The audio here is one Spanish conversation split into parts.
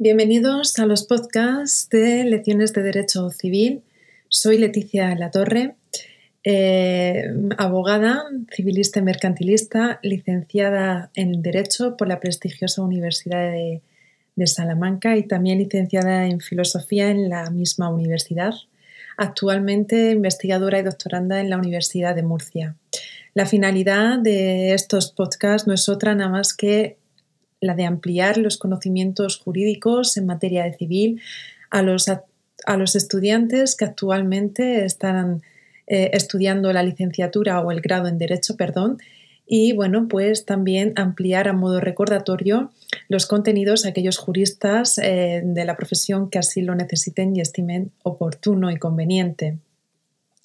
Bienvenidos a los podcasts de Lecciones de Derecho Civil. Soy Leticia Latorre, eh, abogada, civilista y mercantilista, licenciada en Derecho por la prestigiosa Universidad de, de Salamanca y también licenciada en Filosofía en la misma universidad. Actualmente investigadora y doctoranda en la Universidad de Murcia. La finalidad de estos podcasts no es otra nada más que la de ampliar los conocimientos jurídicos en materia de civil a los, a, los estudiantes que actualmente están eh, estudiando la licenciatura o el grado en Derecho, perdón, y bueno, pues también ampliar a modo recordatorio los contenidos a aquellos juristas eh, de la profesión que así lo necesiten y estimen oportuno y conveniente.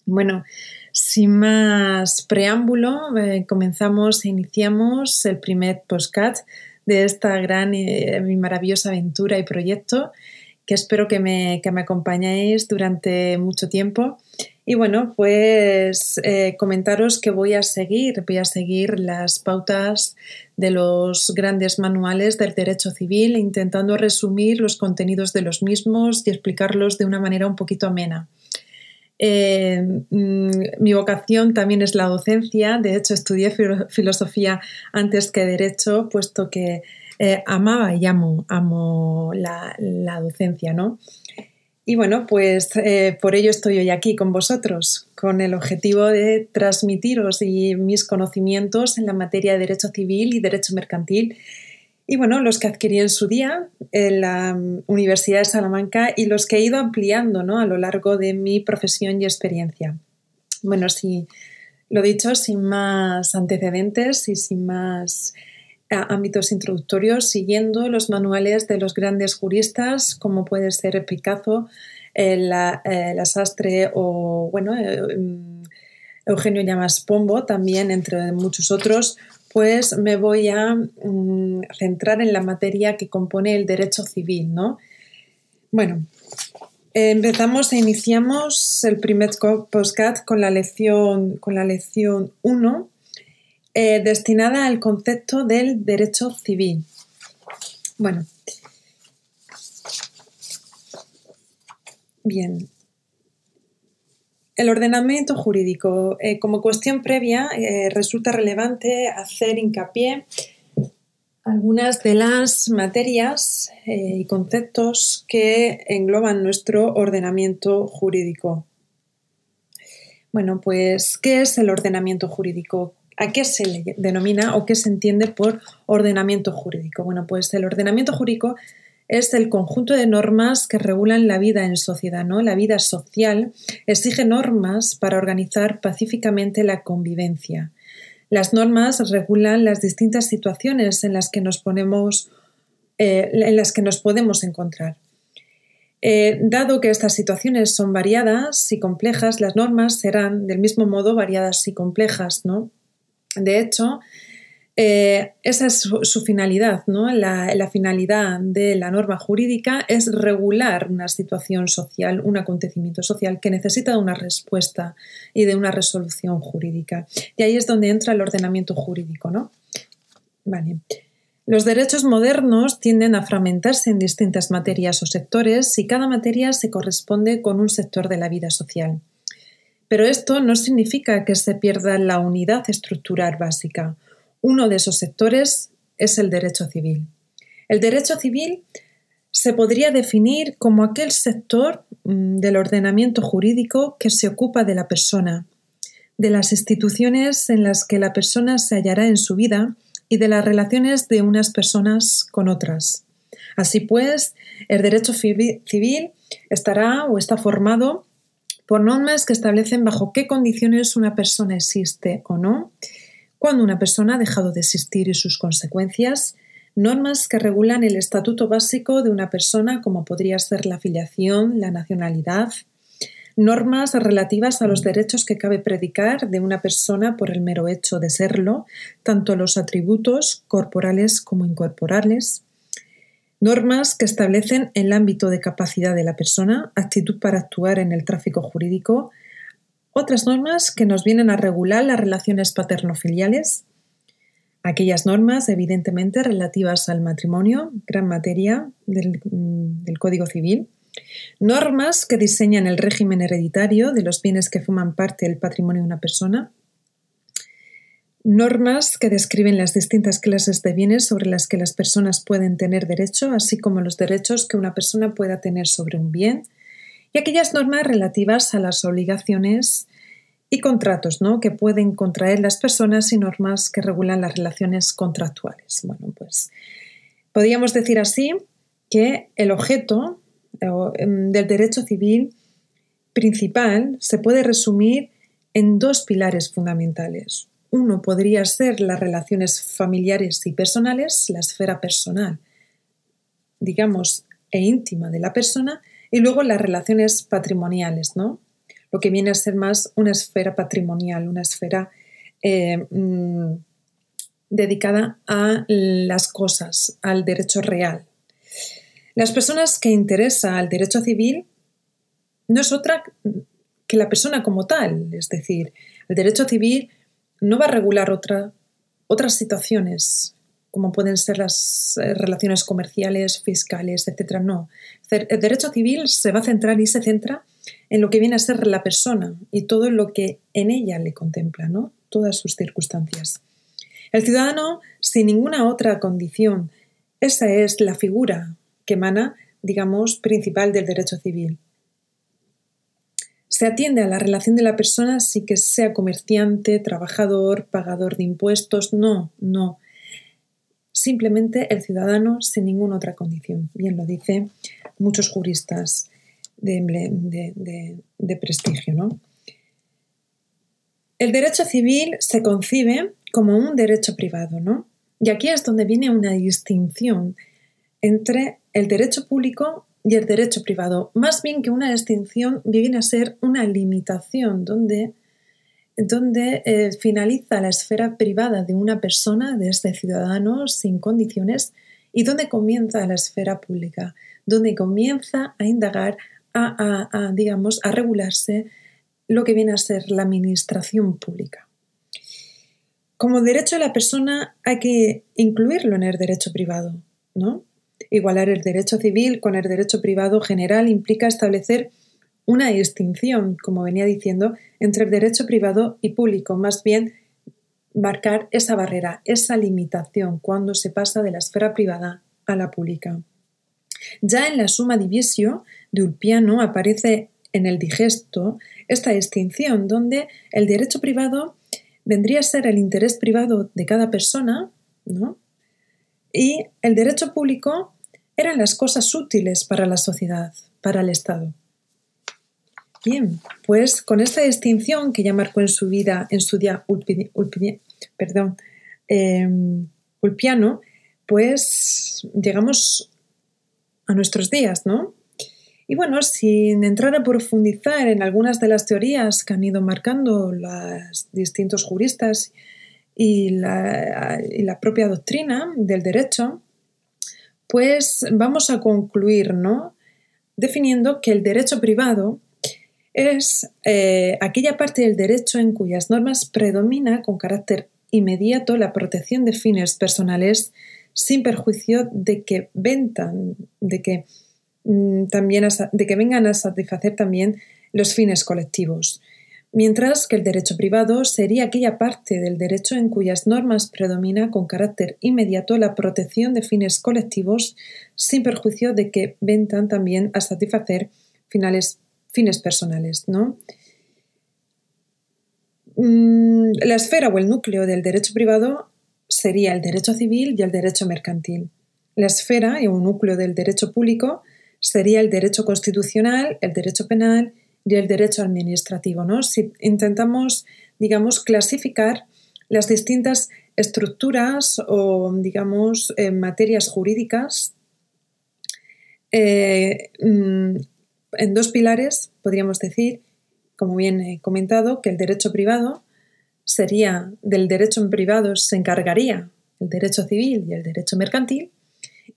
Bueno, sin más preámbulo, eh, comenzamos e iniciamos el primer postcat de esta gran y maravillosa aventura y proyecto que espero que me, que me acompañéis durante mucho tiempo. Y bueno, pues eh, comentaros que voy a seguir, voy a seguir las pautas de los grandes manuales del derecho civil, intentando resumir los contenidos de los mismos y explicarlos de una manera un poquito amena. Eh, mm, mi vocación también es la docencia, de hecho estudié filosofía antes que derecho, puesto que eh, amaba y amo, amo la, docencia, ¿no? Y bueno, pues eh, por ello estoy hoy aquí con vosotros, con el objetivo de transmitiros mis conocimientos en la materia de derecho civil y derecho mercantil y bueno, los que adquirí en su día en la mm, Universidad de Salamanca y los que he ido ampliando ¿no? a lo largo de mi profesión y experiencia. Bueno, si lo dicho, sin más antecedentes y sin más ámbitos introductorios, siguiendo los manuales de los grandes juristas, como puede ser Picasso, la, la, Sastre o, bueno, eh, mm, Eugenio Llamas Pombo, también entre muchos otros, pues me voy a mm, centrar en la materia que compone el derecho civil, ¿no? Bueno, empezamos e iniciamos el primer postcat con la lección, con la lección 1, eh, destinada al concepto del derecho civil. Bueno, bien, el ordenamiento jurídico. Eh, como cuestión previa, eh, resulta relevante hacer hincapié algunas de las materias eh, y conceptos que engloban nuestro ordenamiento jurídico. Bueno, pues, ¿qué es el ordenamiento jurídico? ¿A qué se le denomina o qué se entiende por ordenamiento jurídico? Bueno, pues el ordenamiento jurídico es el conjunto de normas que regulan la vida en sociedad, ¿no? La vida social exige normas para organizar pacíficamente la convivencia. Las normas regulan las distintas situaciones en las que nos ponemos, eh, en las que nos podemos encontrar. Eh, dado que estas situaciones son variadas y complejas, las normas serán del mismo modo variadas y complejas, ¿no? De hecho, eh, esa es su, finalidad, ¿no? La, finalidad de la norma jurídica es regular una situación social, un acontecimiento social que necesita de una respuesta y de una resolución jurídica. Y ahí es donde entra el ordenamiento jurídico, ¿no? Los derechos modernos tienden a fragmentarse en distintas materias o sectores y cada materia se corresponde con un sector de la vida social. Pero esto no significa que se pierda la unidad estructural básica uno de esos sectores es el derecho civil. El derecho civil se podría definir como aquel sector mm, del ordenamiento jurídico que se ocupa de la persona, de las instituciones en las que la persona se hallará en su vida y de las relaciones de unas personas con otras. Así pues, el derecho civil estará o está formado por normas que establecen bajo qué condiciones una persona existe o no cuando una persona ha dejado de existir y sus consecuencias, normas que regulan el estatuto básico de una persona como podría ser la afiliación, la nacionalidad, normas relativas a los derechos que cabe predicar de una persona por el mero hecho de serlo, tanto los atributos corporales como incorporales, normas que establecen el ámbito de capacidad de la persona, actitud para actuar en el tráfico jurídico, otras normas que nos vienen a regular las relaciones paterno-filiales, aquellas normas, evidentemente, relativas al matrimonio, gran materia del, mm, del, Código Civil, normas que diseñan el régimen hereditario de los bienes que forman parte del patrimonio de una persona, normas que describen las distintas clases de bienes sobre las que las personas pueden tener derecho, así como los derechos que una persona pueda tener sobre un bien, y aquellas normas relativas a las obligaciones y contratos ¿no? que pueden contraer las personas y normas que regulan las relaciones contractuales. Bueno, pues podríamos decir así que el objeto em, del derecho civil principal se puede resumir en dos pilares fundamentales. Uno podría ser las relaciones familiares y personales, la esfera personal, digamos, e íntima de la persona, y luego las relaciones patrimoniales, ¿no? Lo que viene a ser más una esfera patrimonial, una esfera eh, mm, dedicada a las cosas, al derecho real. Las personas que interesa al derecho civil no es otra que la persona como tal, es decir, el derecho civil no va a regular otras situaciones, como pueden ser las eh, relaciones comerciales, fiscales, etc. No. El derecho civil se va a centrar y se centra en lo que viene a ser la persona y todo lo que en ella le contempla, ¿no? todas sus circunstancias. El ciudadano, sin ninguna otra condición, esa es la figura que emana, digamos, principal del derecho civil. Se atiende a la relación de la persona sin que sea comerciante, trabajador, pagador de impuestos. No, no. Simplemente el ciudadano sin ninguna otra condición. Bien lo dicen muchos juristas de, prestigio. ¿no? El derecho civil se concibe como un derecho privado, ¿no? Y aquí es donde viene una distinción entre el derecho público y el derecho privado. Más bien que una extinción, viene a ser una limitación donde, donde eh, finaliza la esfera privada de una persona, de este ciudadano, sin condiciones, y donde comienza la esfera pública, donde comienza a indagar, a, digamos, a regularse lo que viene a ser la administración pública. Como derecho de la persona hay que incluirlo en el derecho privado, ¿no? Igualar el derecho civil con el derecho privado general implica establecer una distinción, como venía diciendo, entre el derecho privado y público, más bien marcar esa barrera, esa limitación cuando se pasa de la esfera privada a la pública. Ya en la suma divisio de Ulpiano aparece en el digesto esta distinción, donde el derecho privado vendría a ser el interés privado de cada persona, ¿no? y el derecho público eran las cosas útiles para la sociedad, para el Estado. Bien, pues con esta distinción que ya marcó en su vida, en su día perdón, em, Ulpiano, pues llegamos a nuestros días, ¿no? Y bueno, sin entrar a profundizar en algunas de las teorías que han ido marcando los distintos juristas y la, propia doctrina del derecho, pues vamos a concluir, ¿no? Definiendo que el derecho privado es eh, aquella parte del derecho en cuyas normas predomina con carácter inmediato la protección de fines personales sin perjuicio de que ventan, de que mm, también de que vengan a satisfacer también los fines colectivos. Mientras que el derecho privado sería aquella parte del derecho en cuyas normas predomina con carácter inmediato la protección de fines colectivos sin perjuicio de que ventan también a satisfacer finales, fines personales. ¿no? Mm, la esfera o el núcleo del derecho privado sería el derecho civil y el derecho mercantil. La esfera o núcleo del derecho público sería el derecho constitucional, el derecho penal y el derecho administrativo. ¿no? Si intentamos, digamos, clasificar las distintas estructuras o, digamos, eh, materias jurídicas eh, mm, en dos pilares, podríamos decir, como bien he comentado, que el derecho privado sería del derecho en privado se encargaría el derecho civil y el derecho mercantil,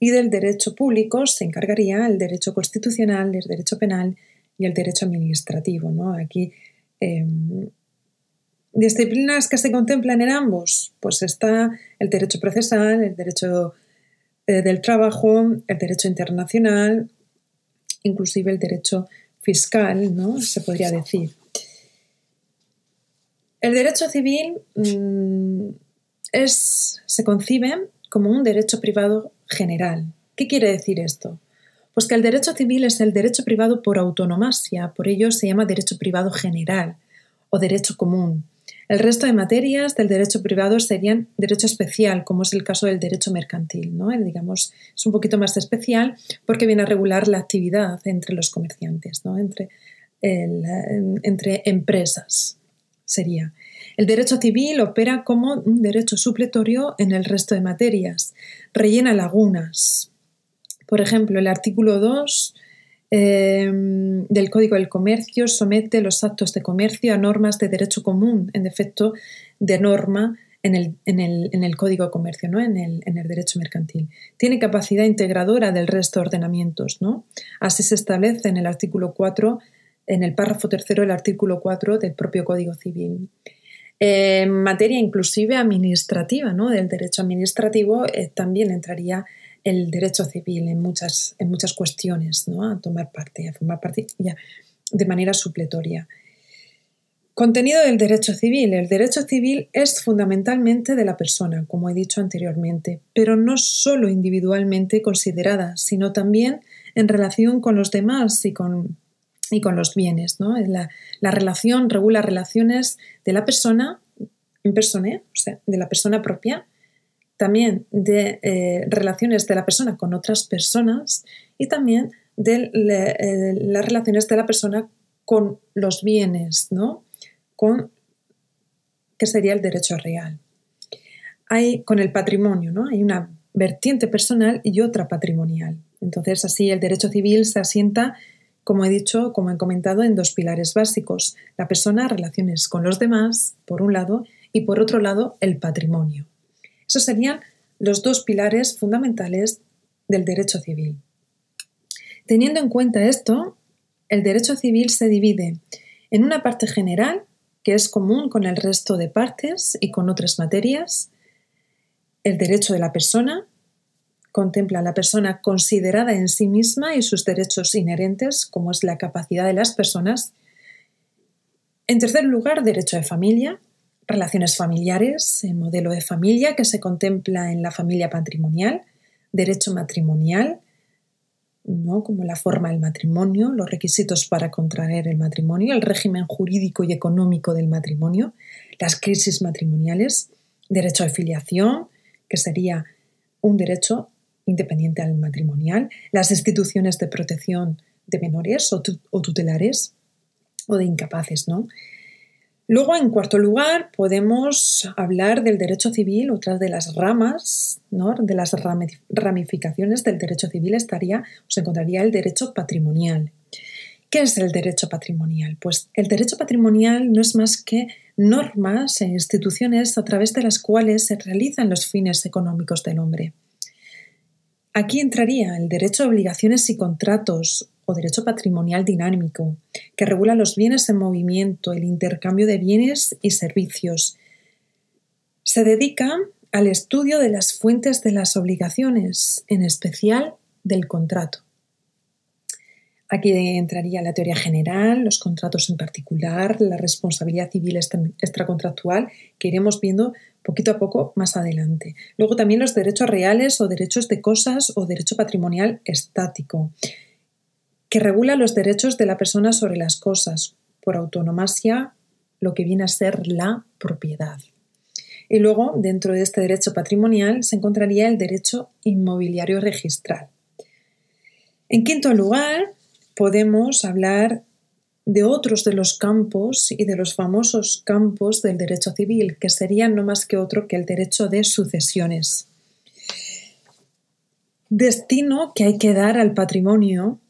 y del derecho público se encargaría el derecho constitucional, el derecho penal y el derecho administrativo. ¿no? Aquí em, disciplinas que se contemplan en ambos, pues está el derecho procesal, el derecho eh, del trabajo, el derecho internacional, inclusive el derecho fiscal, ¿no? Se podría decir. El derecho civil mm, es, se concibe como un derecho privado general. ¿Qué quiere decir esto? Pues que el derecho civil es el derecho privado por autonomasia, por ello se llama derecho privado general o derecho común. El resto de materias del derecho privado serían derecho especial, como es el caso del derecho mercantil. ¿no? digamos, es un poquito más especial porque viene a regular la actividad entre los comerciantes, ¿no? entre, entre empresas. Sería. El derecho civil opera como un derecho supletorio en el resto de materias, rellena lagunas. Por ejemplo, el artículo 2 Em, del Código del Comercio somete los actos de comercio a normas de derecho común, en defecto de norma en el, Código de Comercio, ¿no? en, el, derecho mercantil. Tiene capacidad integradora del resto de ordenamientos. ¿no? Así se establece en el artículo 4, en el párrafo tercero del artículo 4 del propio Código Civil. En materia inclusive administrativa, ¿no? del derecho administrativo, eh, también entraría el derecho civil en muchas, en muchas cuestiones, ¿no? a tomar parte, a formar parte ya, de manera supletoria. Contenido del derecho civil. El derecho civil es fundamentalmente de la persona, como he dicho anteriormente, pero no solo individualmente considerada, sino también en relación con los demás y con, y con los bienes. ¿no? La, la, relación regula relaciones de la persona en persona, o sea, de la persona propia, también de eh, relaciones de la persona con otras personas y también de eh, las relaciones de la persona con los bienes, ¿no? Con que sería el derecho real. Hay con el patrimonio, ¿no? Hay una vertiente personal y otra patrimonial. Entonces, así el derecho civil se asienta, como he dicho, como he comentado, en dos pilares básicos. La persona, relaciones con los demás, por un lado, y por otro lado, el patrimonio. Esos serían los dos pilares fundamentales del derecho civil. Teniendo en cuenta esto, el derecho civil se divide en una parte general, que es común con el resto de partes y con otras materias, el derecho de la persona, contempla a la persona considerada en sí misma y sus derechos inherentes, como es la capacidad de las personas. En tercer lugar, derecho de familia, relaciones familiares, modelo de familia que se contempla en la familia patrimonial, derecho matrimonial, ¿no? como la forma del matrimonio, los requisitos para contraer el matrimonio, el régimen jurídico y económico del matrimonio, las crisis matrimoniales, derecho de filiación, que sería un derecho independiente al matrimonial, las instituciones de protección de menores o, o tutelares o de incapaces, ¿no? Luego, en cuarto lugar, podemos hablar del derecho civil, otra de las ramas, ¿no? de las ramificaciones del derecho civil estaría, se encontraría el derecho patrimonial. ¿Qué es el derecho patrimonial? Pues el derecho patrimonial no es más que normas e instituciones a través de las cuales se realizan los fines económicos del hombre. Aquí entraría el derecho a obligaciones y contratos o derecho patrimonial dinámico, que regula los bienes en movimiento, el intercambio de bienes y servicios. Se dedica al estudio de las fuentes de las obligaciones, en especial del contrato. Aquí entraría la teoría general, los contratos en particular, la responsabilidad civil extracontractual, que iremos viendo poquito a poco más adelante. Luego también los derechos reales o derechos de cosas o derecho patrimonial estático que regula los derechos de la persona sobre las cosas, por autonomasia, lo que viene a ser la propiedad. Y luego, dentro de este derecho patrimonial, se encontraría el derecho inmobiliario registral. En quinto lugar, podemos hablar de otros de los campos y de los famosos campos del derecho civil, que serían no más que otro que el derecho de sucesiones. Destino que hay que dar al patrimonio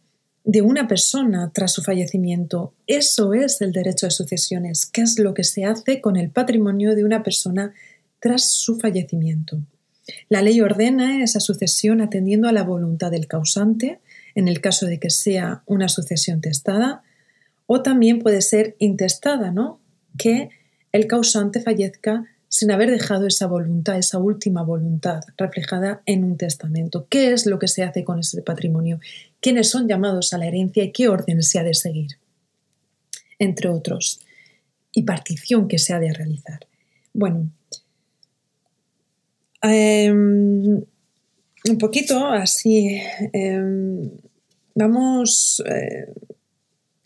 de una persona tras su fallecimiento. Eso es el derecho de sucesiones, qué es lo que se hace con el patrimonio de una persona tras su fallecimiento. La ley ordena esa sucesión atendiendo a la voluntad del causante, en el caso de que sea una sucesión testada, o también puede ser intestada, ¿no? Que el causante fallezca sin haber dejado esa voluntad, esa última voluntad reflejada en un testamento. ¿Qué es lo que se hace con ese patrimonio? ¿Quiénes son llamados a la herencia y qué orden se ha de seguir? Entre otros. Y partición que se ha de realizar. Bueno, em, un poquito así. Em, vamos, eh,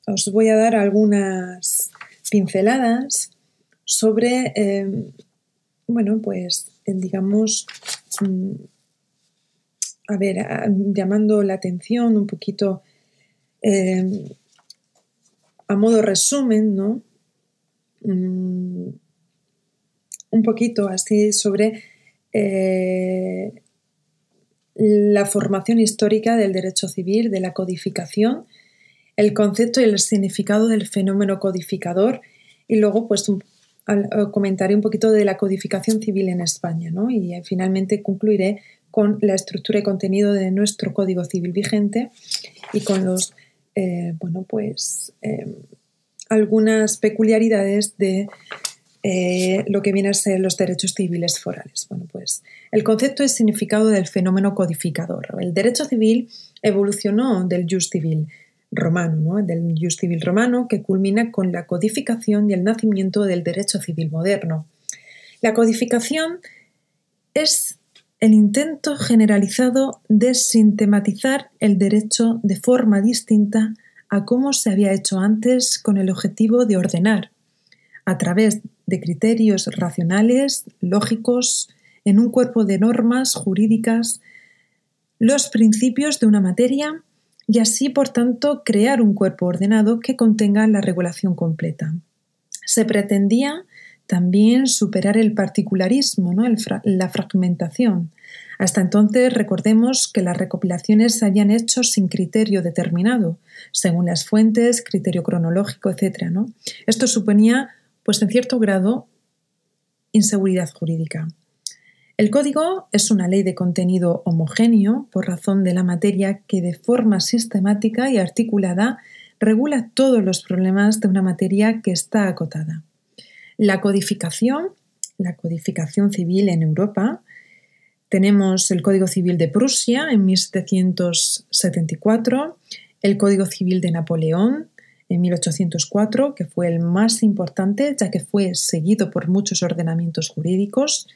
os voy a dar algunas pinceladas sobre em, bueno, pues digamos, mm, a ver, llamando la atención un poquito em, a modo resumen, ¿no? Mm, un poquito así sobre eh, la formación histórica del derecho civil, de la codificación, el concepto y el significado del fenómeno codificador y luego pues un comentaré un poquito de la codificación civil en España ¿no? y eh, finalmente concluiré con la estructura y contenido de nuestro Código Civil vigente y con los, eh, bueno, pues em, algunas peculiaridades de eh, lo que viene a ser los derechos civiles forales. Bueno, pues el concepto y significado del fenómeno codificador. El derecho civil evolucionó del jus civil, romano, del Jus Civil romano, que culmina con la codificación y el nacimiento del derecho civil moderno. La codificación es el intento generalizado de sintematizar el derecho de forma distinta a cómo se había hecho antes con el objetivo de ordenar, a través de criterios racionales, lógicos, en un cuerpo de normas jurídicas, los principios de una materia y así, por tanto, crear un cuerpo ordenado que contenga la regulación completa. Se pretendía también superar el particularismo, ¿no? la fragmentación. Hasta entonces recordemos que las recopilaciones se habían hecho sin criterio determinado, según las fuentes, criterio cronológico, etc. ¿no? Esto suponía, pues en cierto grado, inseguridad jurídica. El código es una ley de contenido homogéneo por razón de la materia que de forma sistemática y articulada regula todos los problemas de una materia que está acotada. La codificación, la codificación civil en Europa, tenemos el Código Civil de Prusia en 1774, el Código Civil de Napoleón en 1804, que fue el más importante ya que fue seguido por muchos ordenamientos jurídicos,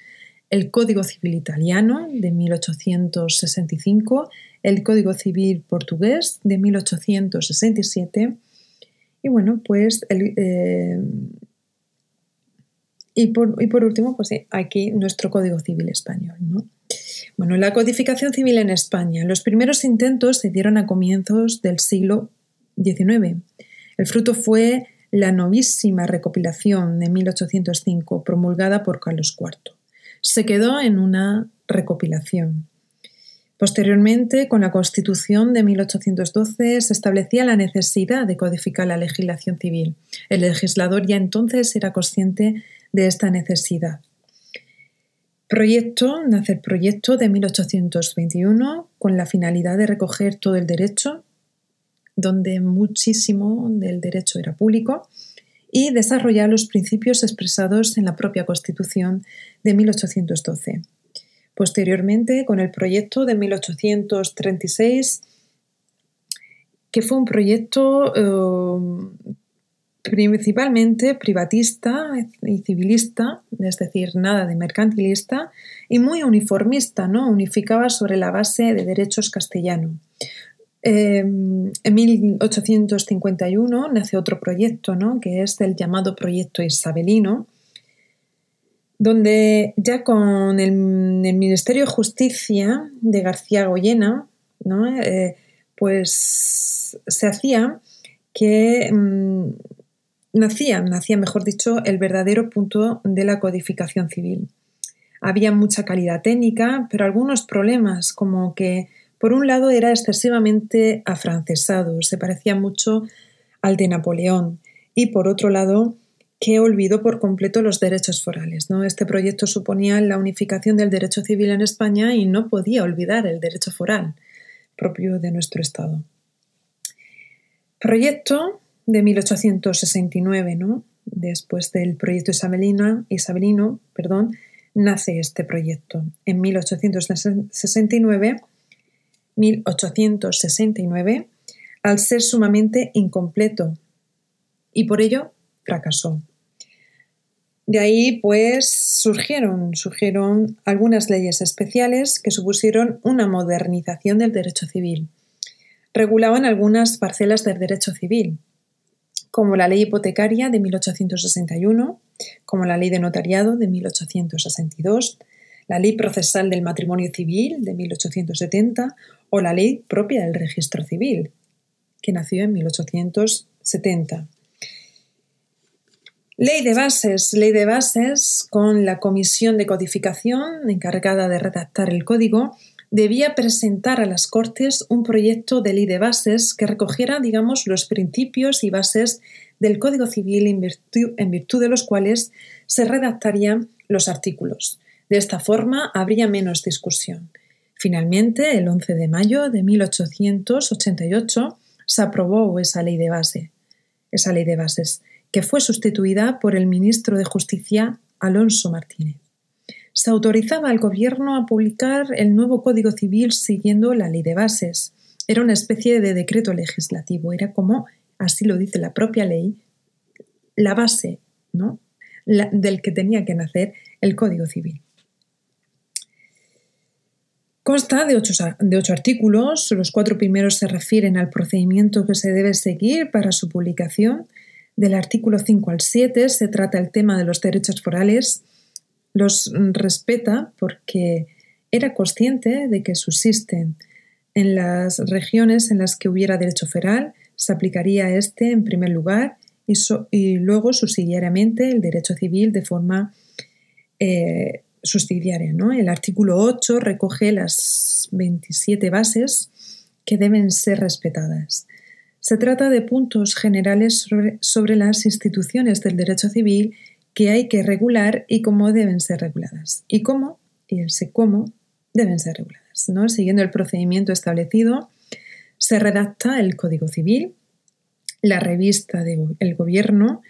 el Código Civil Italiano de 1865, el Código Civil Portugués de 1867 y bueno, pues eh, y, por, último, pues aquí nuestro Código Civil Español. Bueno, la codificación civil en España. Los primeros intentos se dieron a comienzos del siglo XIX. El fruto fue la novísima recopilación de 1805 promulgada por Carlos IV se quedó en una recopilación. Posteriormente, con la Constitución de 1812, se establecía la necesidad de codificar la legislación civil. El legislador ya entonces era consciente de esta necesidad. Proyecto, nace el proyecto de 1821 con la finalidad de recoger todo el derecho, donde muchísimo del derecho era público, y desarrollar los principios expresados en la propia Constitución de 1812. Posteriormente, con el proyecto de 1836, que fue un proyecto eh, principalmente privatista y civilista, es decir, nada de mercantilista, y muy uniformista, ¿no? Unificaba sobre la base de derechos castellano. Em, en 1851 nace otro proyecto, ¿no? que es el llamado Proyecto Isabelino, donde ya con el, Ministerio de Justicia de García Goyena, eh, pues se hacía que mm, nacía, nacía, mejor dicho, el verdadero punto de la codificación civil. Había mucha calidad técnica, pero algunos problemas como que por un lado era excesivamente afrancesado, se parecía mucho al de Napoleón, y por otro lado que olvidó por completo los derechos forales. ¿no? Este proyecto suponía la unificación del derecho civil en España y no podía olvidar el derecho foral propio de nuestro Estado. Proyecto de 1869, ¿no? después del proyecto isabelino, isabelino perdón, nace este proyecto. En 1869, 1869, al ser sumamente incompleto y por ello fracasó. De ahí, pues, surgieron, surgieron algunas leyes especiales que supusieron una modernización del derecho civil. Regulaban algunas parcelas del derecho civil, como la ley hipotecaria de 1861, como la ley de notariado de 1862, la ley procesal del matrimonio civil de 1870 o la ley propia del registro civil, que nació en 1870. Ley de bases. Ley de bases con la comisión de codificación encargada de redactar el código debía presentar a las Cortes un proyecto de ley de bases que recogiera, digamos, los principios y bases del Código Civil en virtud, en virtud de los cuales se redactarían los artículos. De esta forma habría menos discusión. Finalmente, el 11 de mayo de 1888 se aprobó esa ley de base, esa ley de bases que fue sustituida por el ministro de Justicia Alonso Martínez. Se autorizaba al gobierno a publicar el nuevo Código Civil siguiendo la ley de bases. Era una especie de decreto legislativo, era como, así lo dice la propia ley, la base ¿no? del que tenía que nacer el Código Civil. Consta de ocho, de ocho, artículos, los cuatro primeros se refieren al procedimiento que se debe seguir para su publicación. Del artículo 5 al 7 se trata el tema de los derechos forales. Los respeta porque era consciente de que subsisten en las regiones en las que hubiera derecho foral, se aplicaría este en primer lugar y, luego subsidiariamente el derecho civil de forma eh, ¿no? El artículo 8 recoge las 27 bases que deben ser respetadas. Se trata de puntos generales sobre, las instituciones del derecho civil que hay que regular y cómo deben ser reguladas. Y cómo, y el sé cómo, deben ser reguladas. ¿no? Siguiendo el procedimiento establecido, se redacta el Código Civil, la revista del gobierno,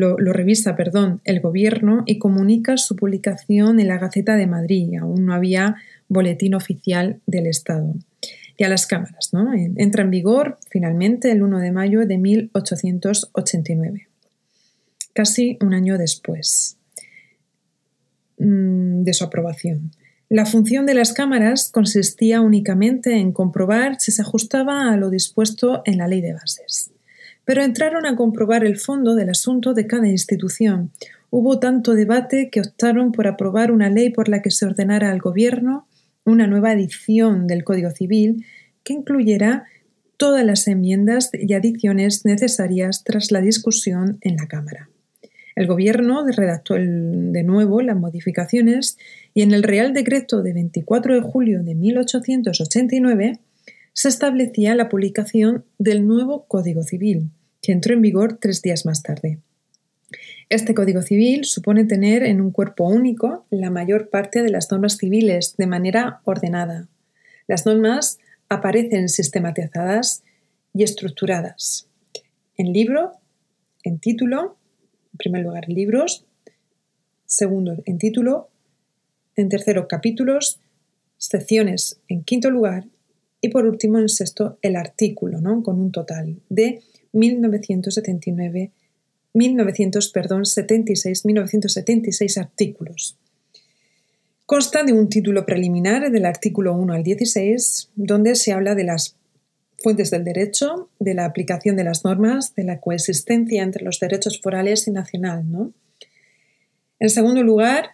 lo, revisa, perdón, el gobierno y comunica su publicación en la Gaceta de Madrid. Aún no había boletín oficial del Estado y a las cámaras. ¿no? Entra en vigor finalmente el 1 de mayo de 1889, casi un año después mm, de su aprobación. La función de las cámaras consistía únicamente en comprobar si se ajustaba a lo dispuesto en la ley de bases. Pero entraron a comprobar el fondo del asunto de cada institución. Hubo tanto debate que optaron por aprobar una ley por la que se ordenara al Gobierno una nueva edición del Código Civil que incluyera todas las enmiendas y adiciones necesarias tras la discusión en la Cámara. El Gobierno redactó de nuevo las modificaciones y en el Real Decreto de 24 de julio de 1889 se establecía la publicación del nuevo Código Civil, que entró en vigor tres días más tarde. Este Código Civil supone tener en un cuerpo único la mayor parte de las normas civiles de manera ordenada. Las normas aparecen sistematizadas y estructuradas en libro, en título, en primer lugar libros, segundo en título, en tercero capítulos, secciones en quinto lugar y por último en sexto el artículo, ¿no? con un total de 1979 1976, 1976 artículos. Consta de un título preliminar del artículo 1 al 16, donde se habla de las fuentes del derecho, de la aplicación de las normas, de la coexistencia entre los derechos forales y nacional. En segundo lugar,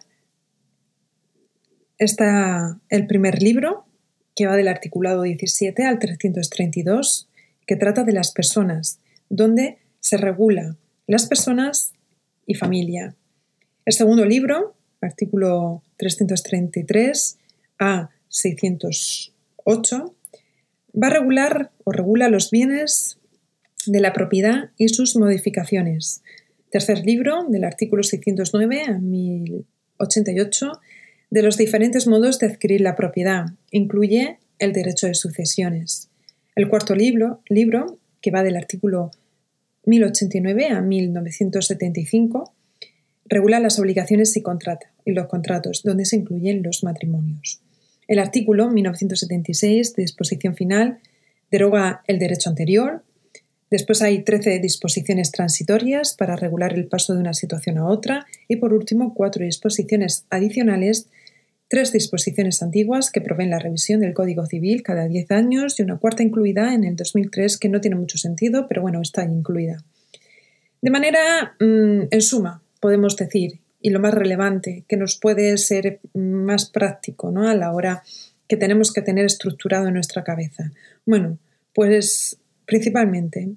está el primer libro, que va del articulado 17 al 332, que trata de las personas, donde se regula las personas y familia. El segundo libro, artículo 333 a 608, va a regular o regula los bienes de la propiedad y sus modificaciones. Tercer libro, del artículo 609 a 1088, de los diferentes modos de adquirir la propiedad. Incluye el derecho de sucesiones. El cuarto libro, libro que va del artículo 1089 a 1975 regula las obligaciones y, y los contratos, donde se incluyen los matrimonios. El artículo 1976, disposición final, deroga el derecho anterior. Después hay 13 disposiciones transitorias para regular el paso de una situación a otra. Y por último, cuatro disposiciones adicionales, tres disposiciones antiguas que proveen la revisión del Código Civil cada 10 años y una cuarta incluida en el 2003 que no tiene mucho sentido, pero bueno, está incluida. De manera, mm, en suma, podemos decir, y lo más relevante, que nos puede ser más práctico ¿no? a la hora que tenemos que tener estructurado en nuestra cabeza. Bueno, pues principalmente,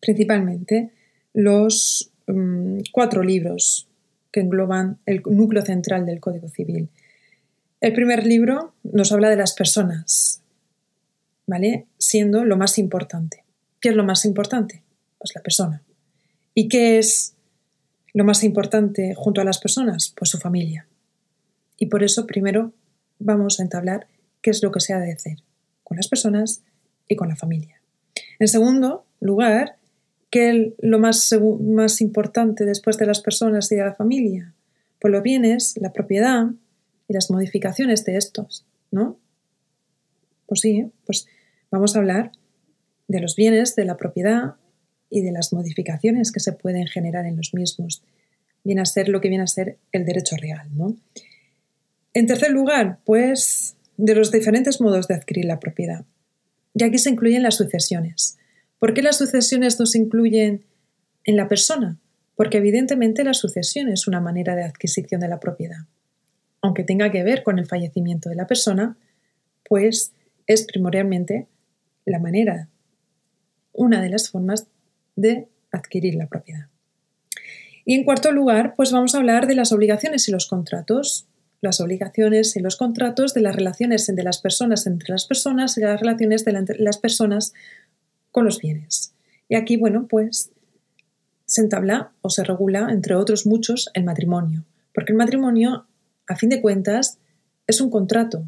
principalmente los mm, cuatro libros que engloban el núcleo central del Código Civil. El primer libro nos habla de las personas, ¿vale? Siendo lo más importante. ¿Qué es lo más importante? Pues la persona. ¿Y qué es lo más importante junto a las personas? Pues su familia. Y por eso primero vamos a entablar qué es lo que se ha de hacer con las personas y con la familia. En segundo lugar, ¿qué es lo más, más importante después de las personas y de la familia? Pues los bienes, la propiedad las modificaciones de estos, ¿no? Pues sí, pues vamos a hablar de los bienes, de la propiedad y de las modificaciones que se pueden generar en los mismos. Viene a ser lo que viene a ser el derecho real. ¿no? En tercer lugar, pues de los diferentes modos de adquirir la propiedad. Y aquí se incluyen las sucesiones. ¿Por qué las sucesiones no se incluyen en la persona? Porque evidentemente la sucesión es una manera de adquisición de la propiedad. Aunque tenga que ver con el fallecimiento de la persona, pues es primordialmente la manera, una de las formas de adquirir la propiedad. Y en cuarto lugar, pues vamos a hablar de las obligaciones y los contratos. Las obligaciones y los contratos de las relaciones de las personas entre las personas y las relaciones de las personas con los bienes. Y aquí, bueno, pues se entabla o se regula, entre otros muchos, el matrimonio. Porque el matrimonio, a fin de cuentas, es un contrato,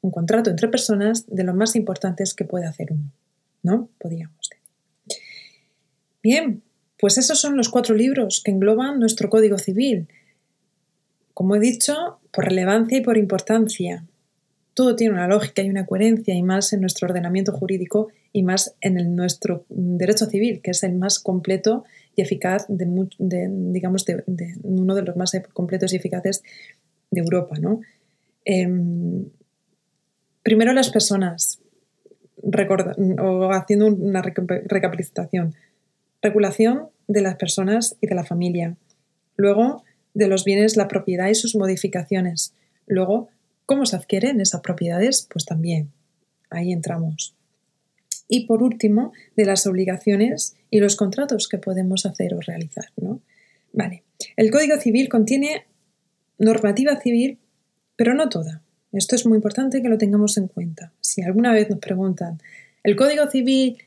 un contrato entre personas de lo más importantes que puede hacer uno, ¿no? Podríamos decir. Bien, pues esos son los cuatro libros que engloban nuestro Código Civil. Como he dicho, por relevancia y por importancia. Todo tiene una lógica y una coherencia, y más en nuestro ordenamiento jurídico y más en nuestro derecho civil, que es el más completo y eficaz, de, digamos, de, uno de los más completos y eficaces de Europa. ¿no? Em, primero las personas, o haciendo una recapitulación regulación de las personas y de la familia. Luego, de los bienes, la propiedad y sus modificaciones. Luego, ¿cómo se adquieren esas propiedades? Pues también, ahí entramos. Y por último, de las obligaciones y los contratos que podemos hacer o realizar. ¿no? Vale. El Código Civil contiene normativa civil, pero no toda. Esto es muy importante que lo tengamos en cuenta. Si alguna vez nos preguntan, ¿el Código Civil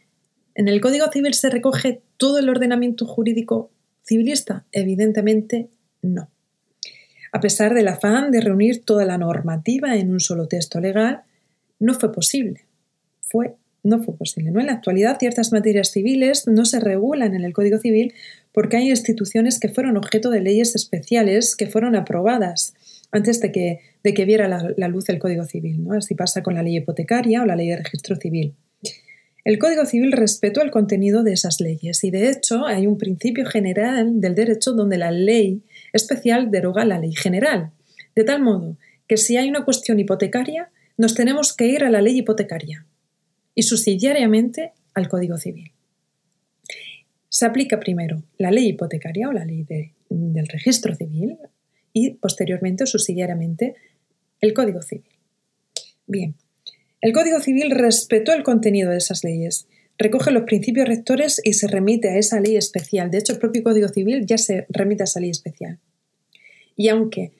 ¿En el Código Civil se recoge todo el ordenamiento jurídico civilista? Evidentemente no. A pesar del afán de reunir toda la normativa en un solo texto legal, no fue posible. Fue, no fue posible. ¿no? En la actualidad, ciertas materias civiles no se regulan en el Código Civil porque hay instituciones que fueron objeto de leyes especiales que fueron aprobadas antes de que, de que viera la, luz el Código Civil. ¿no? Así pasa con la ley hipotecaria o la ley de registro civil. El Código Civil respetó el contenido de esas leyes y, de hecho, hay un principio general del derecho donde la ley especial deroga la ley general, de tal modo que si hay una cuestión hipotecaria, nos tenemos que ir a la ley hipotecaria y subsidiariamente al Código Civil. Se aplica primero la ley hipotecaria o la ley del registro civil y posteriormente o subsidiariamente el Código Civil. Bien, el Código Civil respetó el contenido de esas leyes, recoge los principios rectores y se remite a esa ley especial. De hecho, el propio Código Civil ya se remite a esa ley especial. Y aunque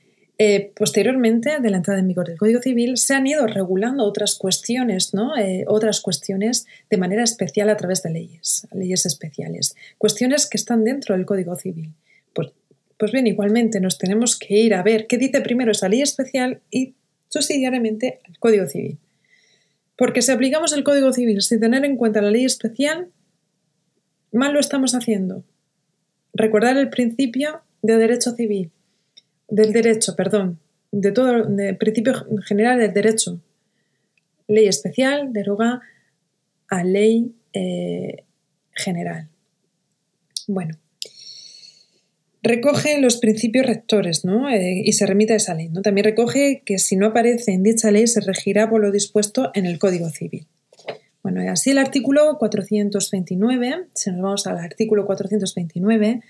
eh, posteriormente, de la entrada en vigor del Código Civil, se han ido regulando otras cuestiones, ¿no? Eh, otras cuestiones de manera especial a través de leyes, leyes especiales, cuestiones que están dentro del Código Civil. Pues, pues bien, igualmente nos tenemos que ir a ver qué dice primero esa ley especial y subsidiariamente el Código Civil. Porque si aplicamos el Código Civil sin tener en cuenta la ley especial, mal lo estamos haciendo. Recordar el principio de derecho civil, del derecho, perdón, de todo, el principio general del derecho. Ley especial deroga a ley eh, general. Bueno, recoge los principios rectores ¿no? Eh, y se remite a esa ley. ¿no? También recoge que si no aparece en dicha ley se regirá por lo dispuesto en el Código Civil. Bueno, y así el artículo 429, si nos vamos al artículo 429,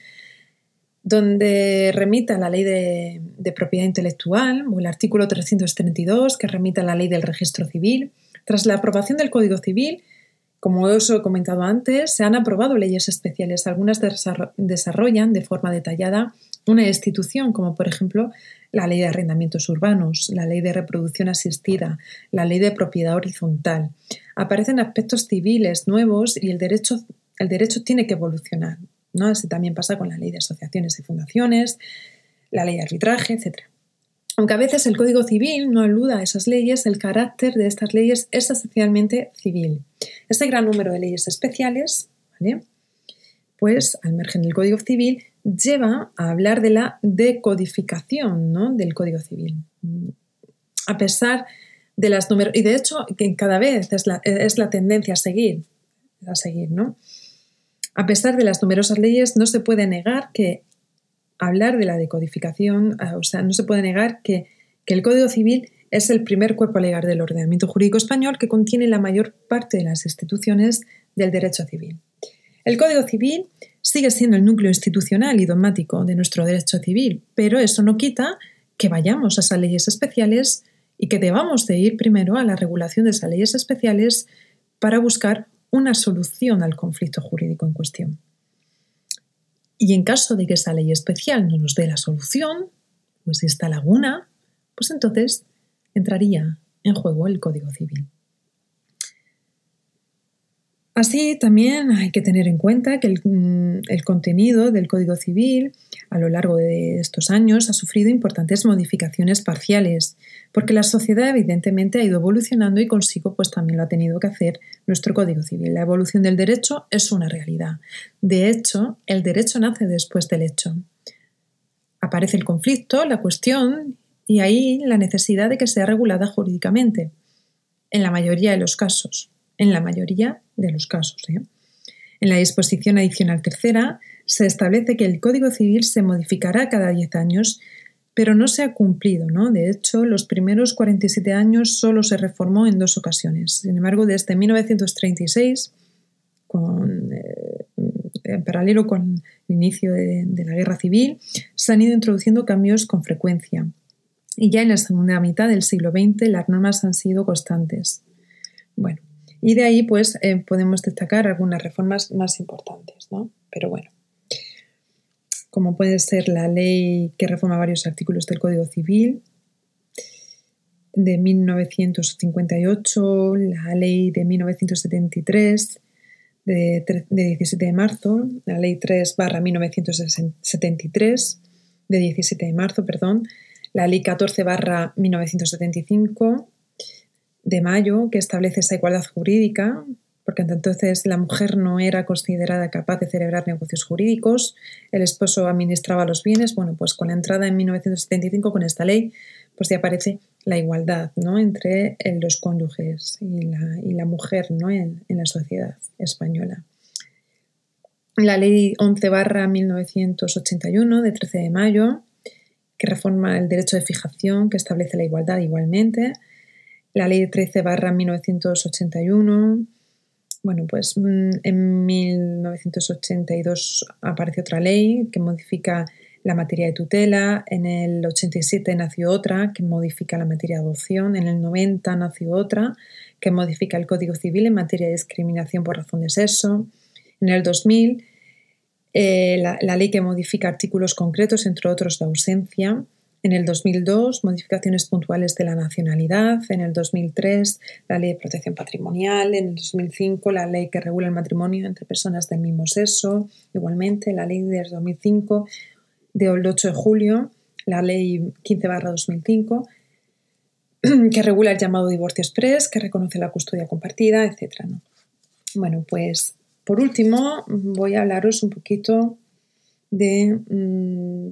donde remita la ley de, propiedad intelectual, o el artículo 332, que remita la ley del registro civil. Tras la aprobación del Código Civil, como os he comentado antes, se han aprobado leyes especiales. Algunas desarrollan de forma detallada una institución, como por ejemplo la ley de arrendamientos urbanos, la ley de reproducción asistida, la ley de propiedad horizontal. Aparecen aspectos civiles nuevos y el derecho, el derecho tiene que evolucionar. ¿No? Así también pasa con la ley de asociaciones y fundaciones, la ley de arbitraje, etc. Aunque a veces el Código Civil no aluda a esas leyes, el carácter de estas leyes es esencialmente civil. Este gran número de leyes especiales, pues al margen del Código Civil, lleva a hablar de la decodificación del Código Civil. A pesar de las números, y de hecho cada vez es la, es la tendencia a seguir, a seguir, ¿no? A pesar de las numerosas leyes, no se puede negar que hablar de la decodificación, o sea, no se puede negar que, que el Código Civil es el primer cuerpo legal del ordenamiento jurídico español que contiene la mayor parte de las instituciones del derecho civil. El Código Civil sigue siendo el núcleo institucional y dogmático de nuestro derecho civil, pero eso no quita que vayamos a esas leyes especiales y que debamos de ir primero a la regulación de esas leyes especiales para buscar una solución al conflicto jurídico en cuestión. Y en caso de que esa ley especial no nos dé la solución, pues esta laguna, pues entonces entraría en juego el Código Civil. Así también hay que tener en cuenta que mm, el, contenido del Código Civil a lo largo de estos años ha sufrido importantes modificaciones parciales, porque la sociedad evidentemente ha ido evolucionando y consigo pues también lo ha tenido que hacer nuestro Código Civil. La evolución del derecho es una realidad. De hecho, el derecho nace después del hecho. Aparece el conflicto, la cuestión y ahí la necesidad de que sea regulada jurídicamente, en la mayoría de los casos en la mayoría de los casos. ¿eh? En la disposición adicional tercera se establece que el Código Civil se modificará cada 10 años, pero no se ha cumplido. De hecho, los primeros 47 años solo se reformó en dos ocasiones. Sin embargo, desde 1936, con, eh, en paralelo con el inicio de, de la Guerra Civil, se han ido introduciendo cambios con frecuencia. Y ya en la segunda mitad del siglo XX las normas han sido constantes. Bueno, y de ahí, pues, eh, podemos destacar algunas reformas más importantes, ¿no? Pero bueno, como puede ser la ley que reforma varios artículos del Código Civil de 1958, la ley de 1973 de, 17 de marzo, la ley 3 barra 1973 de 17 de marzo, perdón, la ley 14 barra 1975 de mayo que establece esa igualdad jurídica, porque entonces la mujer no era considerada capaz de celebrar negocios jurídicos, el esposo administraba los bienes, bueno, pues con la entrada en 1975 con esta ley, pues ya aparece la igualdad ¿no? entre los cónyuges y la, mujer ¿no? en, en, la sociedad española. La ley 11 barra 1981 de 13 de mayo, que reforma el derecho de fijación, que establece la igualdad igualmente, la ley 13 barra 1981. Bueno, pues mm, en 1982 aparece otra ley que modifica la materia de tutela, en el 87 nació otra que modifica la materia de adopción, en el 90 nació otra que modifica el Código Civil en materia de discriminación por razón de sexo, en el 2000 eh, la, la, ley que modifica artículos concretos, entre otros de ausencia, en el 2002, modificaciones puntuales de la nacionalidad. En el 2003, la ley de protección patrimonial. En el 2005, la ley que regula el matrimonio entre personas del mismo sexo. Igualmente, la ley del 2005, del 8 de julio, la ley 15-2005, que regula el llamado divorcio express, que reconoce la custodia compartida, etc. Bueno, pues por último, voy a hablaros un poquito de, mm,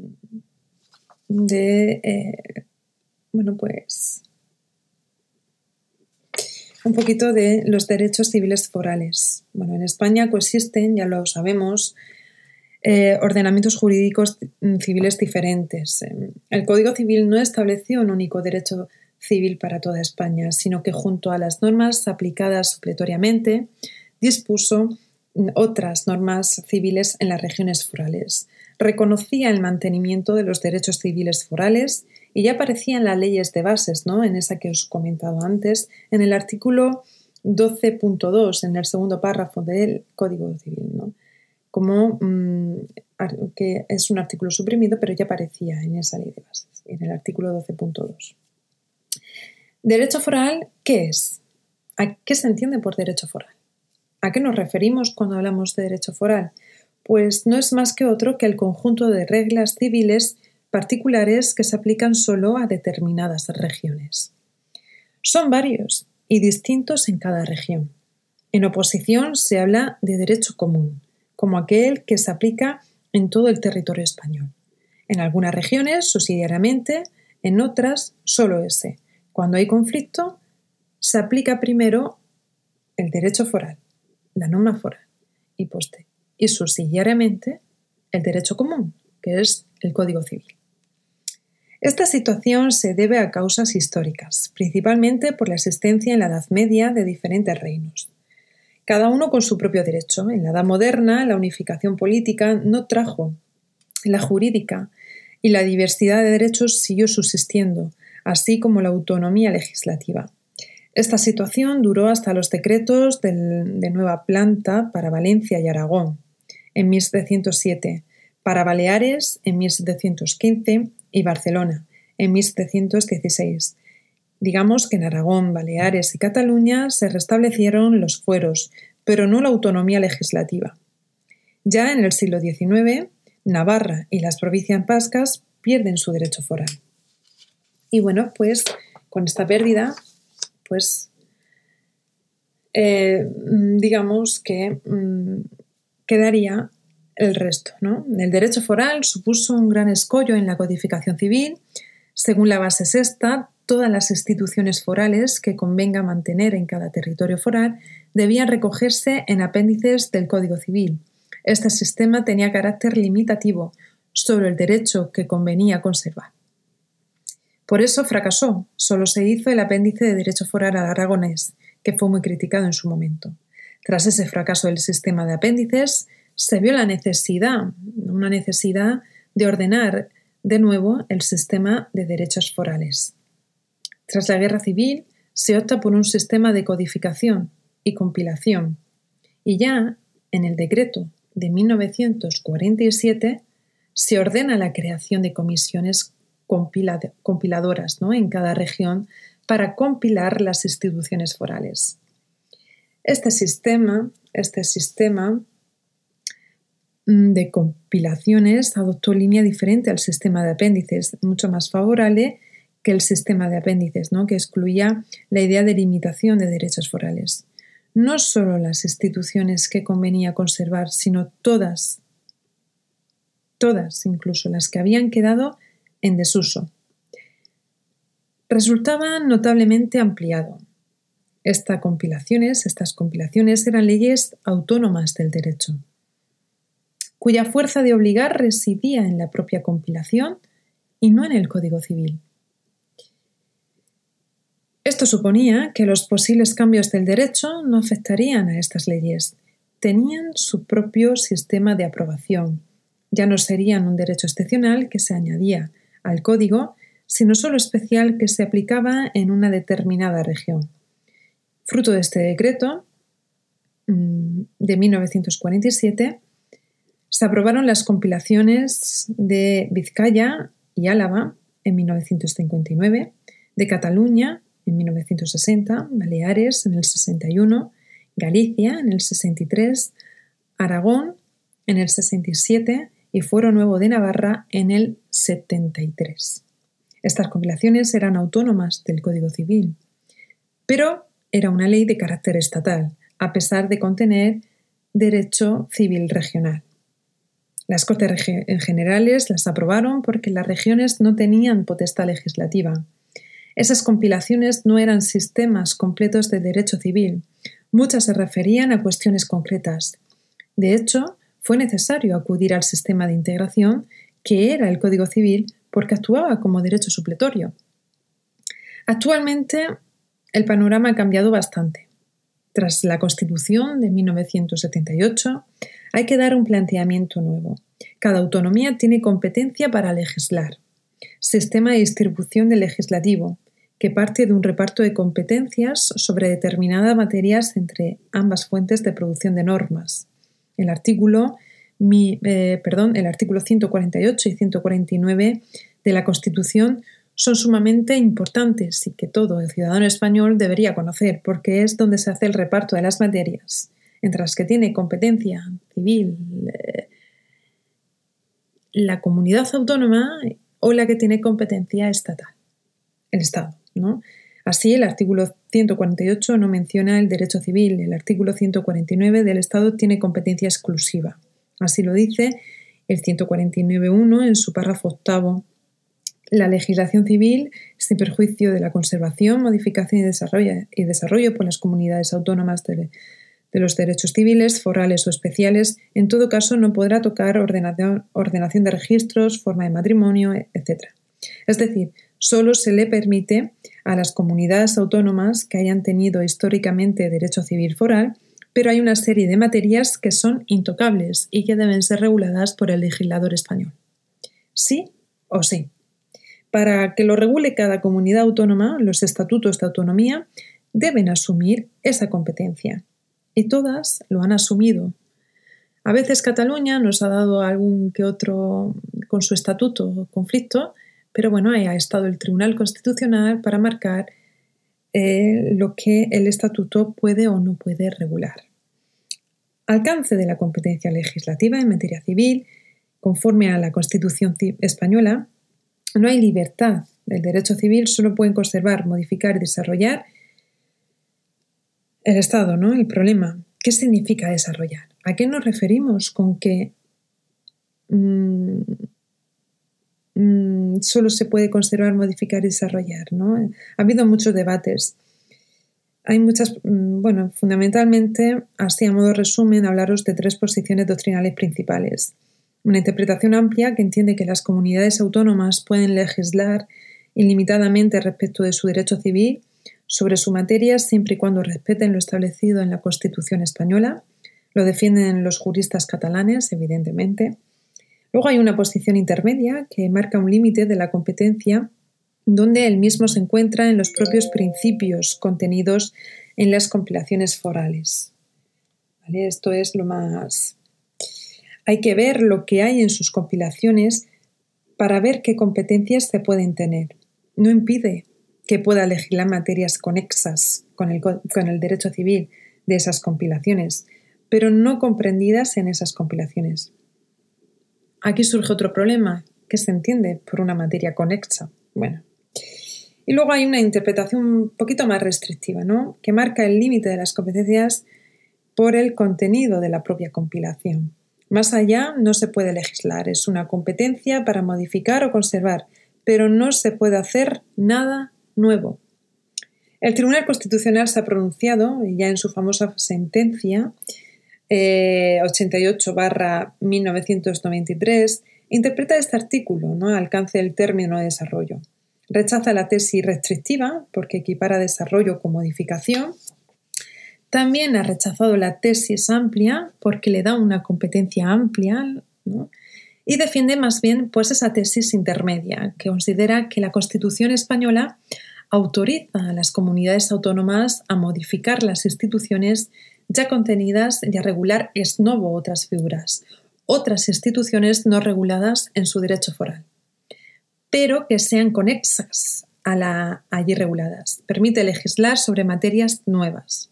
de eh, bueno, pues un poquito de los derechos civiles forales. Bueno, en España coexisten, ya lo sabemos, eh, ordenamientos jurídicos civiles diferentes. El Código Civil no estableció un único derecho civil para toda España, sino que junto a las normas aplicadas supletoriamente, dispuso otras normas civiles en las regiones forales. Reconocía el mantenimiento de los derechos civiles forales y ya aparecían las leyes de bases, ¿no? En esa que os he comentado antes, en el artículo 12.2, en el segundo párrafo del Código Civil, ¿no? Como mm, que es un artículo suprimido, pero ya aparecía en esa ley de bases, en el artículo 12.2. Derecho foral, ¿qué es? ¿A qué se entiende por derecho foral? ¿A qué nos referimos cuando hablamos de derecho foral? Pues no es más que otro que el conjunto de reglas civiles particulares que se aplican solo a determinadas regiones. Son varios y distintos en cada región. En oposición se habla de derecho común, como aquel que se aplica en todo el territorio español. En algunas regiones, subsidiariamente, en otras, solo ese. Cuando hay conflicto, se aplica primero el derecho foral, la norma foral, y, poste, y subsidiariamente el derecho común, que es el Código Civil. Esta situación se debe a causas históricas, principalmente por la existencia en la Edad Media de diferentes reinos. Cada uno con su propio derecho. En la Edad Moderna, la unificación política no trajo la jurídica y la diversidad de derechos siguió subsistiendo, así como la autonomía legislativa. Esta situación duró hasta los decretos de nueva planta para Valencia y Aragón en 1707, para Baleares en 1715 y Barcelona en 1716. Digamos que en Aragón, Baleares y Cataluña se restablecieron los fueros, pero no la autonomía legislativa. Ya en el siglo XIX, Navarra y las provincias vascas pierden su derecho foral. Y bueno, pues con esta pérdida, pues eh, digamos que mm, quedaría el resto. ¿no? El derecho foral supuso un gran escollo en la codificación civil. Según la base sexta, todas las instituciones forales que convenga mantener en cada territorio foral debían recogerse en apéndices del Código Civil. Este sistema tenía carácter limitativo sobre el derecho que convenía conservar. Por eso fracasó, solo se hizo el apéndice de derecho foral al aragonés, que fue muy criticado en su momento. Tras ese fracaso del sistema de apéndices, se vio la necesidad, una necesidad de ordenar de nuevo el sistema de derechos forales. Tras la guerra civil, se opta por un sistema de codificación y compilación, y ya en el decreto de 1947 se ordena la creación de comisiones compiladoras ¿no? en cada región para compilar las instituciones forales. Este sistema, este sistema Mm, de compilaciones adoptó línea diferente al sistema de apéndices, mucho más favorable que el sistema de apéndices, ¿no? que excluía la idea de limitación de derechos forales. No solo las instituciones que convenía conservar, sino todas, todas, incluso las que habían quedado en desuso. Resultaba notablemente ampliado. Estas compilaciones, eran leyes autónomas del derecho cuya fuerza de obligar residía en la propia compilación y no en el Código Civil. Esto suponía que los posibles cambios del derecho no afectarían a estas leyes. Tenían su propio sistema de aprobación. Ya no serían un derecho excepcional que se añadía al código, sino solo especial que se aplicaba en una determinada región. Fruto de este decreto mm, de 1947, se aprobaron las compilaciones de Vizcaya y Álava en 1959, de Cataluña en 1960, Baleares en el 61, Galicia en el 63, Aragón en el 67 y Fuero Nuevo de Navarra en el 73. Estas compilaciones eran autónomas del Código Civil, pero era una ley de carácter estatal, a pesar de contener derecho civil regional. Las Cortes Generales las aprobaron porque las regiones no tenían potestad legislativa. Esas compilaciones no eran sistemas completos de derecho civil. Muchas se referían a cuestiones concretas. De hecho, fue necesario acudir al sistema de integración, que era el Código Civil, porque actuaba como derecho supletorio. Actualmente, el panorama ha cambiado bastante. Tras la Constitución de 1978, hay que dar un planteamiento nuevo. Cada autonomía tiene competencia para legislar. Sistema de distribución del legislativo, que parte de un reparto de competencias sobre determinadas materias entre ambas fuentes de producción de normas. El artículo, eh, perdón, el artículo 148 y 149 de la Constitución son sumamente importantes y que todo el ciudadano español debería conocer porque es donde se hace el reparto de las materias entre las que tiene competencia civil eh, la comunidad autónoma o la que tiene competencia estatal, el Estado. ¿no? Así, el artículo 148 no menciona el derecho civil, el artículo 149 del Estado tiene competencia exclusiva. Así lo dice el 149.1 en su párrafo octavo. La legislación civil, sin perjuicio de la conservación, modificación y desarrollo, por las comunidades autónomas de, de los derechos civiles, forales o especiales, en todo caso no podrá tocar ordenación, ordenación de registros, forma de matrimonio, etc. Es decir, solo se le permite a las comunidades autónomas que hayan tenido históricamente derecho civil foral, pero hay una serie de materias que son intocables y que deben ser reguladas por el legislador español. Sí o sí. Para que lo regule cada comunidad autónoma, los estatutos de autonomía deben asumir esa competencia y todas lo han asumido. A veces Cataluña nos ha dado algún que otro con su estatuto conflicto, pero bueno, ahí ha estado el Tribunal Constitucional para marcar eh, lo que el estatuto puede o no puede regular. Alcance de la competencia legislativa en materia civil, conforme a la Constitución española, no hay libertad. del derecho civil solo pueden conservar, modificar y desarrollar el Estado, ¿no? El problema. ¿Qué significa desarrollar? ¿A qué nos referimos con que mm, mm, solo se puede conservar, modificar y desarrollar? ¿no? Ha habido muchos debates. Hay muchas, mm, bueno, fundamentalmente, así a modo resumen, hablaros de tres posiciones doctrinales principales. Una interpretación amplia que entiende que las comunidades autónomas pueden legislar ilimitadamente respecto de su derecho civil sobre su materia siempre y cuando respeten lo establecido en la Constitución española. Lo defienden los juristas catalanes, evidentemente. Luego hay una posición intermedia que marca un límite de la competencia donde el mismo se encuentra en los propios principios contenidos en las compilaciones forales. Esto es lo más... Hay que ver lo que hay en sus compilaciones para ver qué competencias se pueden tener. No impide que pueda legislar materias conexas con el, derecho civil de esas compilaciones, pero no comprendidas en esas compilaciones. Aquí surge otro problema, que se entiende por una materia conexa. Bueno. Y luego hay una interpretación un poquito más restrictiva, ¿no? que marca el límite de las competencias por el contenido de la propia compilación. Más allá no se puede legislar, es una competencia para modificar o conservar, pero no se puede hacer nada nuevo. El Tribunal Constitucional se ha pronunciado, ya en su famosa sentencia 88-1993, eh, interpreta este artículo, ¿no? alcance el término de desarrollo. Rechaza la tesis restrictiva porque equipara desarrollo con modificación. También ha rechazado la tesis amplia porque le da una competencia amplia. Y defiende más bien pues, esa tesis intermedia, que considera que la Constitución española autoriza a las comunidades autónomas a modificar las instituciones ya contenidas y a regular ex novo otras figuras, otras instituciones no reguladas en su derecho foral, pero que sean conexas a la allí reguladas. Permite legislar sobre materias nuevas.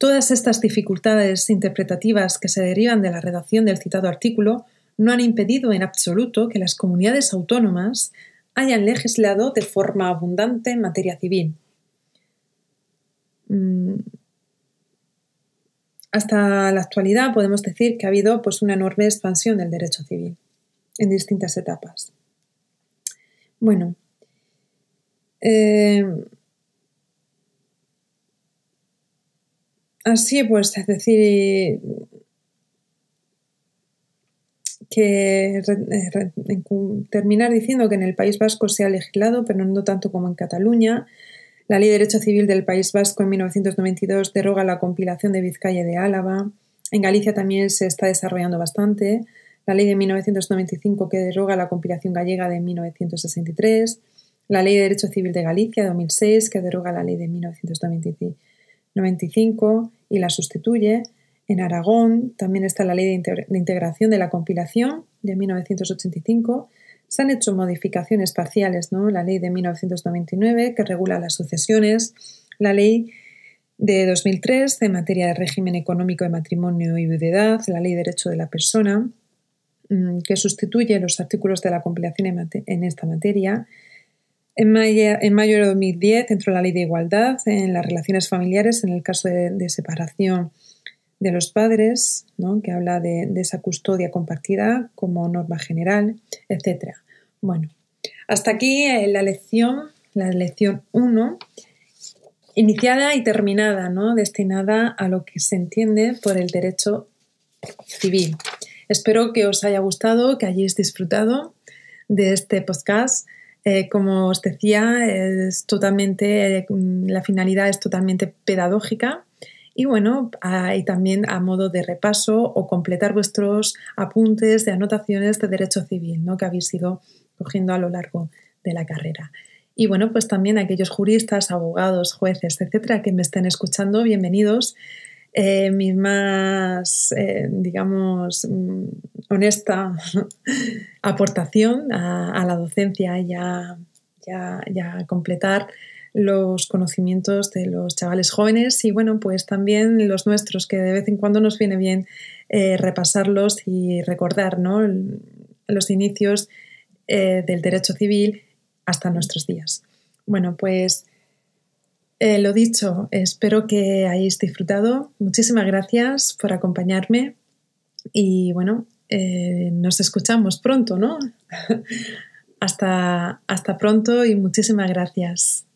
Todas estas dificultades interpretativas que se derivan de la redacción del citado artículo no han impedido en absoluto que las comunidades autónomas hayan legislado de forma abundante en materia civil. Mm. hasta la actualidad podemos decir que ha habido pues, una enorme expansión del derecho civil en distintas etapas. Bueno, eh, así pues, es decir, que terminar diciendo que en el País Vasco se ha legislado, pero no tanto como en Cataluña. La Ley de Derecho Civil del País Vasco en 1992 deroga la compilación de Vizcaya y de Álava. En Galicia también se está desarrollando bastante. La Ley de 1995 que deroga la compilación gallega de 1963. La Ley de Derecho Civil de Galicia de 2006 que deroga la Ley de 1995 y la sustituye. En Aragón también está la Ley de Integración de la Compilación de 1985. Se han hecho modificaciones parciales, ¿no? La Ley de 1999 que regula las sucesiones, la Ley de 2003 en materia de régimen económico de matrimonio y viudedad, la Ley de Derecho de la Persona, mm, que sustituye los artículos de la compilación en esta materia. En mayo, de 2010 entró la Ley de Igualdad en las relaciones familiares en el caso de separación de los padres, que habla de, esa custodia compartida como norma general, etc. Bueno, hasta aquí eh, la lección, la lección 1, iniciada y terminada, ¿no? destinada a lo que se entiende por el derecho civil. Espero que os haya gustado, que hayáis disfrutado de este podcast. Eh, como os decía, es totalmente, eh, la finalidad es totalmente pedagógica y bueno, hay también a modo de repaso o completar vuestros apuntes de anotaciones de derecho civil ¿no? que habéis ido cogiendo a lo largo de la carrera. Y bueno, pues también aquellos juristas, abogados, jueces, etcétera, que me estén escuchando, bienvenidos. Eh, más, eh, digamos, mm, honesta aportación a, la docencia y a, ya completar los conocimientos de los chavales jóvenes y bueno, pues también los nuestros, que de vez en cuando nos viene bien eh, repasarlos y recordar ¿no? los inicios eh, del derecho civil hasta nuestros días. Bueno, pues eh, lo dicho, espero que hayáis disfrutado. Muchísimas gracias por acompañarme y bueno, nos escuchamos pronto, ¿no? hasta, hasta pronto y muchísimas gracias.